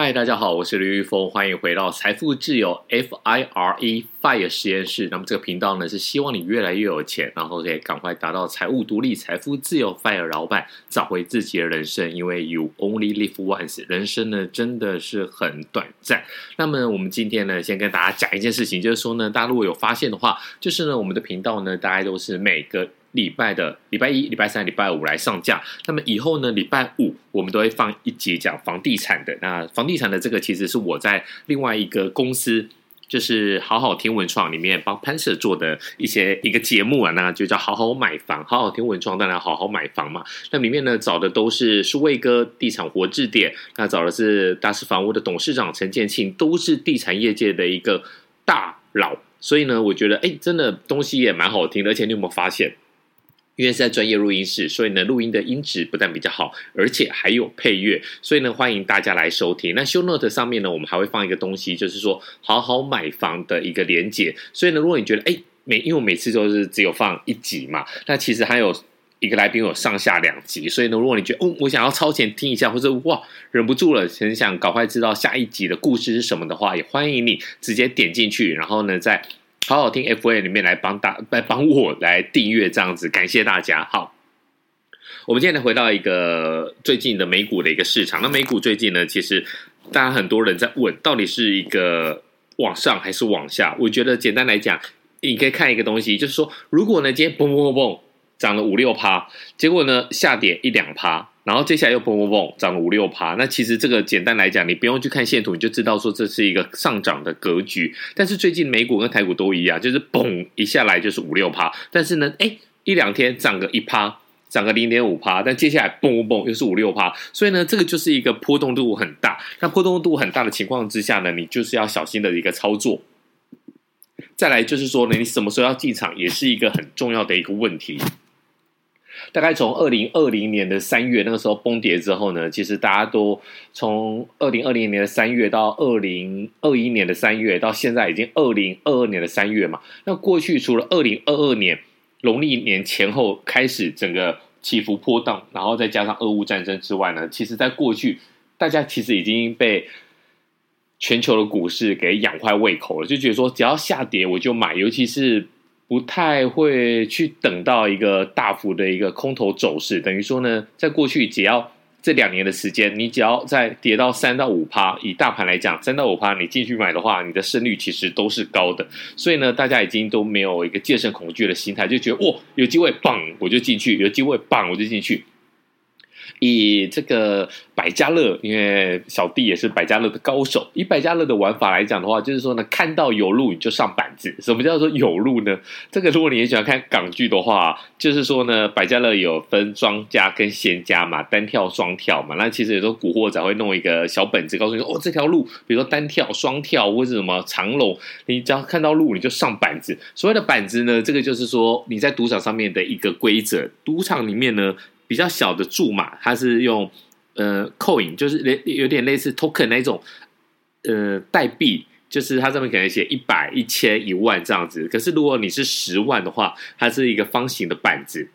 嗨，大家好，我是刘玉峰，欢迎回到财富自由 F I R E Fire 实验室。那么这个频道呢，是希望你越来越有钱，然后可以赶快达到财务独立、财富自由。Fire 老板找回自己的人生，因为 You only live once，人生呢真的是很短暂。那么我们今天呢，先跟大家讲一件事情，就是说呢，大家如果有发现的话，就是呢，我们的频道呢，大概都是每个。礼拜的礼拜一、礼拜三、礼拜五来上架。那么以后呢，礼拜五我们都会放一集讲房地产的。那房地产的这个其实是我在另外一个公司，就是好好听文创里面帮潘 Sir 做的一些一个节目啊，那就叫好好买房。好好听文创，当然好好买房嘛。那里面呢找的都是数位哥地产活字典，那找的是大师房屋的董事长陈建庆，都是地产业界的一个大佬。所以呢，我觉得哎，真的东西也蛮好听的。而且你有没有发现？因为是在专业录音室，所以呢，录音的音质不但比较好，而且还有配乐，所以呢，欢迎大家来收听。那 Show Note 上面呢，我们还会放一个东西，就是说好好买房的一个连结。所以呢，如果你觉得哎，每因为我每次都是只有放一集嘛，那其实还有一个来宾有上下两集，所以呢，如果你觉得哦，我想要超前听一下，或者哇，忍不住了，很想赶快知道下一集的故事是什么的话，也欢迎你直接点进去，然后呢，在。好好听 FA 里面来帮大来帮我来订阅这样子，感谢大家。好，我们现在回到一个最近的美股的一个市场。那美股最近呢，其实大家很多人在问，到底是一个往上还是往下？我觉得简单来讲，你可以看一个东西，就是说，如果呢今天嘣嘣嘣嘣涨了五六趴，结果呢下跌一两趴。然后接下来又嘣嘣嘣涨了五六趴，那其实这个简单来讲，你不用去看线图，你就知道说这是一个上涨的格局。但是最近美股跟台股都一样，就是嘣一下来就是五六趴，但是呢，哎，一两天涨个一趴，涨个零点五趴，但接下来嘣嘣嘣又是五六趴，所以呢，这个就是一个波动度很大。那波动度很大的情况之下呢，你就是要小心的一个操作。再来就是说呢，你什么时候要进场，也是一个很重要的一个问题。大概从二零二零年的三月那个时候崩跌之后呢，其实大家都从二零二零年的三月到二零二一年的三月，到现在已经二零二二年的三月嘛。那过去除了二零二二年农历年前后开始整个起伏波动，然后再加上俄乌战争之外呢，其实在过去大家其实已经被全球的股市给养坏胃口了，就觉得说只要下跌我就买，尤其是。不太会去等到一个大幅的一个空头走势，等于说呢，在过去只要这两年的时间，你只要在跌到三到五趴，以大盘来讲，三到五趴你进去买的话，你的胜率其实都是高的。所以呢，大家已经都没有一个戒慎恐惧的心态，就觉得哇，有机会棒我就进去，有机会棒我就进去。以这个百家乐，因为小弟也是百家乐的高手。以百家乐的玩法来讲的话，就是说呢，看到有路你就上板子。什么叫做有路呢？这个如果你也喜欢看港剧的话，就是说呢，百家乐有分庄家跟闲家嘛，单跳双跳嘛。那其实有时候古惑仔会弄一个小本子，告诉你说哦，这条路，比如说单跳、双跳或者什么长龙，你只要看到路你就上板子。所谓的板子呢，这个就是说你在赌场上面的一个规则。赌场里面呢。比较小的注码，它是用呃 coin，就是类有点类似 token 那种呃代币，就是它上面可能写一百、一千、一万这样子。可是如果你是十万的话，它是一个方形的板子，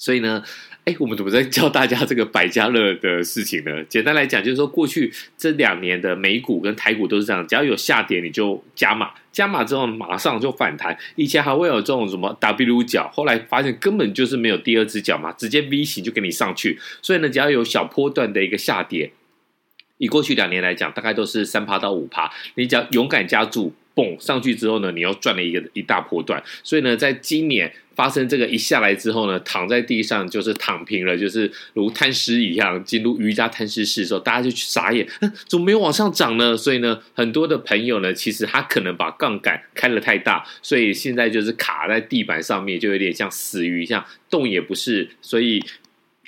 所以呢。哎，我们怎么在教大家这个百家乐的事情呢？简单来讲，就是说过去这两年的美股跟台股都是这样，只要有下跌你就加码，加码之后马上就反弹。以前还会有这种什么 W 角，后来发现根本就是没有第二只脚嘛，直接 V 型就给你上去。所以呢，只要有小波段的一个下跌，以过去两年来讲，大概都是三趴到五趴，你只要勇敢加注。蹦上去之后呢，你又赚了一个一大波段，所以呢，在今年发生这个一下来之后呢，躺在地上就是躺平了，就是如贪尸一样，进入瑜伽贪尸室的时候，大家就去傻眼，怎么没有往上涨呢？所以呢，很多的朋友呢，其实他可能把杠杆开得太大，所以现在就是卡在地板上面，就有点像死鱼一样，动也不是，所以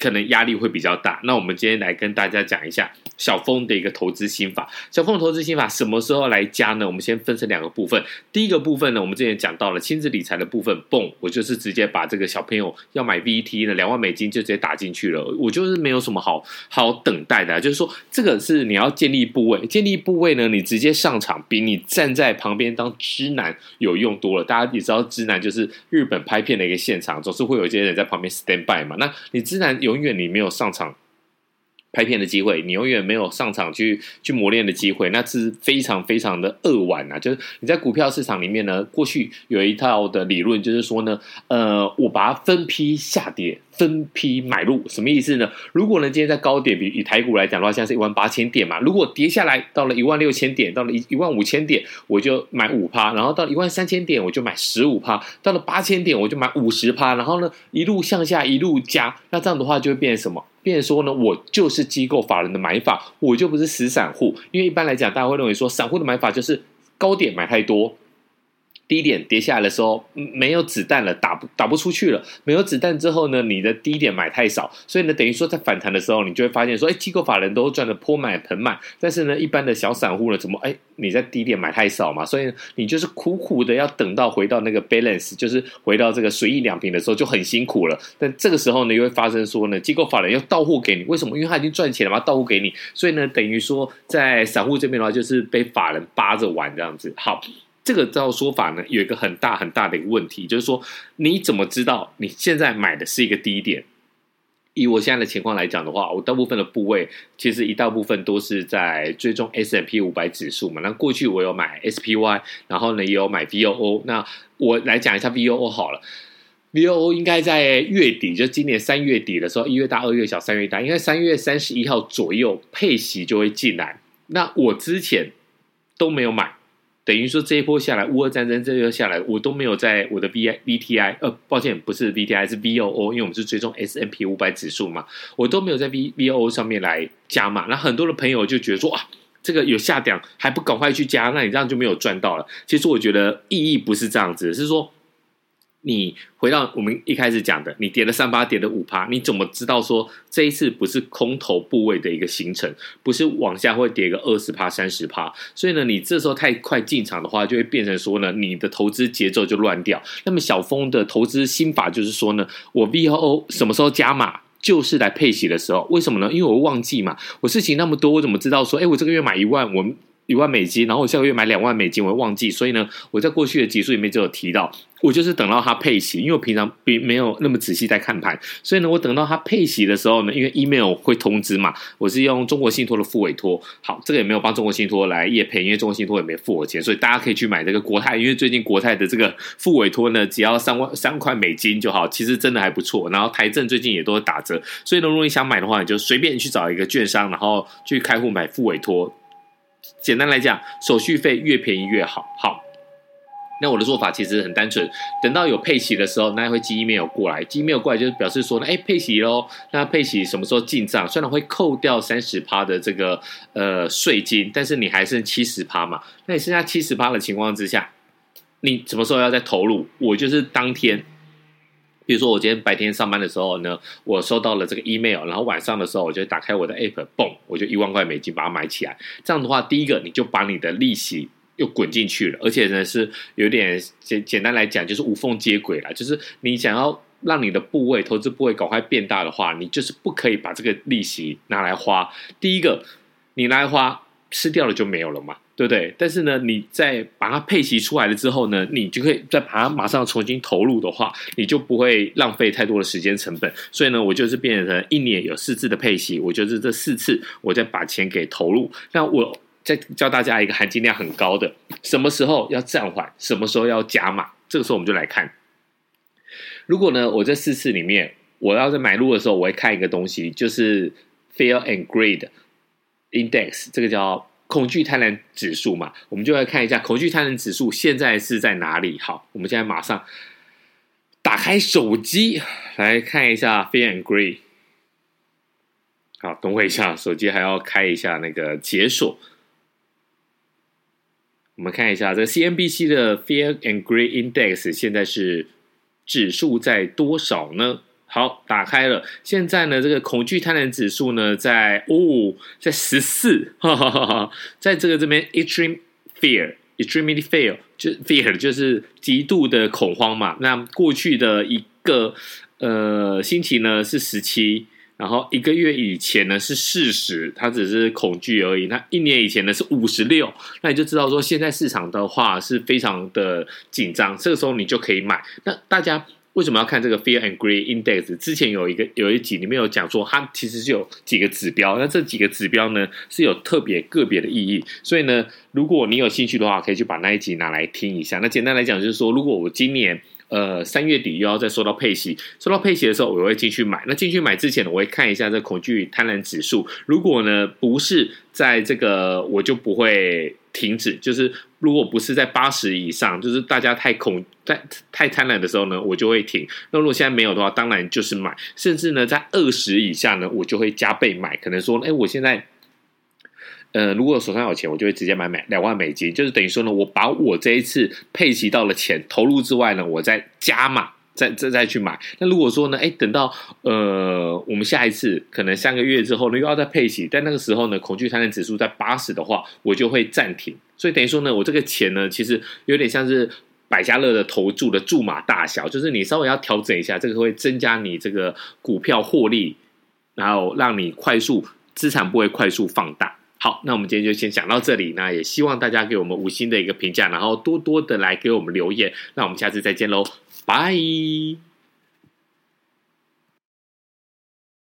可能压力会比较大。那我们今天来跟大家讲一下。小峰的一个投资心法，小峰的投资心法什么时候来加呢？我们先分成两个部分。第一个部分呢，我们之前讲到了亲子理财的部分，蹦，我就是直接把这个小朋友要买 VT 的两万美金就直接打进去了，我就是没有什么好好等待的啊，就是说这个是你要建立部位，建立部位呢，你直接上场比你站在旁边当直男有用多了。大家也知道，直男就是日本拍片的一个现场，总是会有一些人在旁边 stand by 嘛。那你直男有永远你没有上场。拍片的机会，你永远没有上场去去磨练的机会，那是非常非常的扼腕啊！就是你在股票市场里面呢，过去有一套的理论，就是说呢，呃，我把它分批下跌，分批买入，什么意思呢？如果呢今天在高点，比以台股来讲的话，现在是一万八千点嘛，如果跌下来到了一万六千点，到了一一万五千点，我就买五趴，然后到一万三千点，我就买十五趴，到了八千点，我就买五十趴，然后呢一路向下一路加，那这样的话就会变成什么？变说呢，我就是机构法人的买法，我就不是死散户。因为一般来讲，大家会认为说，散户的买法就是高点买太多。低点跌下来的时候，没有子弹了，打不打不出去了。没有子弹之后呢，你的低点买太少，所以呢，等于说在反弹的时候，你就会发现说，哎，机构法人都赚得盆满盆满，但是呢，一般的小散户呢，怎么哎，你在低点买太少嘛，所以你就是苦苦的要等到回到那个 balance，就是回到这个随意两平的时候就很辛苦了。但这个时候呢，又会发生说呢，机构法人要到货给你，为什么？因为他已经赚钱了嘛，到货给你，所以呢，等于说在散户这边的话，就是被法人扒着玩这样子。好。这个照说法呢，有一个很大很大的一个问题，就是说你怎么知道你现在买的是一个低点？以我现在的情况来讲的话，我大部分的部位其实一大部分都是在追踪 S&P 五百指数嘛。那过去我有买 SPY，然后呢也有买 VOO。那我来讲一下 VOO 好了，VOO 应该在月底，就今年三月底的时候，一月大二月小三月大，应该三月三十一号左右配息就会进来。那我之前都没有买。等于说这一波下来，乌俄战争这一波下来，我都没有在我的 V I V T I，呃，抱歉，不是 V T I，是 V O O，因为我们是追踪 S M P 五百指数嘛，我都没有在 V V O O 上面来加码。那很多的朋友就觉得说，哇，这个有下档，还不赶快去加，那你这样就没有赚到了。其实我觉得意义不是这样子，是说。你回到我们一开始讲的，你跌了三趴，跌了五趴，你怎么知道说这一次不是空头部位的一个形成，不是往下会跌个二十趴、三十趴？所以呢，你这时候太快进场的话，就会变成说呢，你的投资节奏就乱掉。那么小峰的投资心法就是说呢，我 V O 什么时候加码，就是来配息的时候。为什么呢？因为我忘记嘛，我事情那么多，我怎么知道说，哎，我这个月买一万，我一万美金，然后我下个月买两万美金，我会忘记。所以呢，我在过去的集数里面就有提到，我就是等到它配息，因为我平常并没有那么仔细在看盘，所以呢，我等到它配息的时候呢，因为 email 会通知嘛，我是用中国信托的副委托。好，这个也没有帮中国信托来业配，因为中国信托也没付我钱，所以大家可以去买这个国泰，因为最近国泰的这个副委托呢，只要三万三块美金就好，其实真的还不错。然后台证最近也都是打折，所以呢，如果你想买的话，你就随便去找一个券商，然后去开户买副委托。简单来讲，手续费越便宜越好。好，那我的做法其实很单纯，等到有配息的时候，那会寄 email 过来，寄 email 过来就是表示说呢，哎，配息喽。那配息什么时候进账？虽然会扣掉三十趴的这个呃税金，但是你还剩七十趴嘛。那你剩下七十趴的情况之下，你什么时候要再投入？我就是当天。比如说，我今天白天上班的时候呢，我收到了这个 email，然后晚上的时候，我就打开我的 app，嘣，我就一万块美金把它买起来。这样的话，第一个你就把你的利息又滚进去了，而且呢是有点简简单来讲，就是无缝接轨了。就是你想要让你的部位投资部位赶快变大的话，你就是不可以把这个利息拿来花。第一个，你拿来花吃掉了就没有了嘛。对不对？但是呢，你在把它配齐出来了之后呢，你就可以再把它马上重新投入的话，你就不会浪费太多的时间成本。所以呢，我就是变成一年有四次的配息，我就是这四次我再把钱给投入。那我再教大家一个含金量很高的，什么时候要暂缓，什么时候要加码。这个时候我们就来看，如果呢，我这四次里面我要在买入的时候，我会看一个东西，就是 Fear and Greed Index，这个叫。恐惧贪婪指数嘛，我们就来看一下恐惧贪婪指数现在是在哪里。好，我们现在马上打开手机来看一下 Fear and Greed。好，等我一下，手机还要开一下那个解锁。我们看一下这 CNBC 的 Fear and Greed Index 现在是指数在多少呢？好，打开了。现在呢，这个恐惧贪婪指数呢，在哦，在十四，在这个这边，extreme fear，extremely fear，就 fear 就是极度的恐慌嘛。那过去的一个呃星期呢是十七，然后一个月以前呢是四十，它只是恐惧而已。那一年以前呢是五十六，那你就知道说现在市场的话是非常的紧张，这个时候你就可以买。那大家。为什么要看这个 Fear and Greed Index？之前有一个有一集里面有讲说，它其实是有几个指标，那这几个指标呢是有特别个别的意义。所以呢，如果你有兴趣的话，可以去把那一集拿来听一下。那简单来讲就是说，如果我今年呃三月底又要再收到配息，收到配息的时候，我会进去买。那进去买之前呢，我会看一下这恐惧与贪婪指数。如果呢不是在这个，我就不会停止。就是如果不是在八十以上，就是大家太恐。太太贪婪的时候呢，我就会停。那如果现在没有的话，当然就是买。甚至呢，在二十以下呢，我就会加倍买。可能说，哎，我现在，呃，如果手上有钱，我就会直接买买两万美金，就是等于说呢，我把我这一次配齐到了钱投入之外呢，我再加码，再再再去买。那如果说呢，哎，等到呃，我们下一次可能三个月之后呢，又要再配息，但那个时候呢，恐惧贪婪指数在八十的话，我就会暂停。所以等于说呢，我这个钱呢，其实有点像是。百家乐的投注的注码大小，就是你稍微要调整一下，这个会增加你这个股票获利，然后让你快速资产不会快速放大。好，那我们今天就先讲到这里，那也希望大家给我们五星的一个评价，然后多多的来给我们留言，那我们下次再见喽，拜。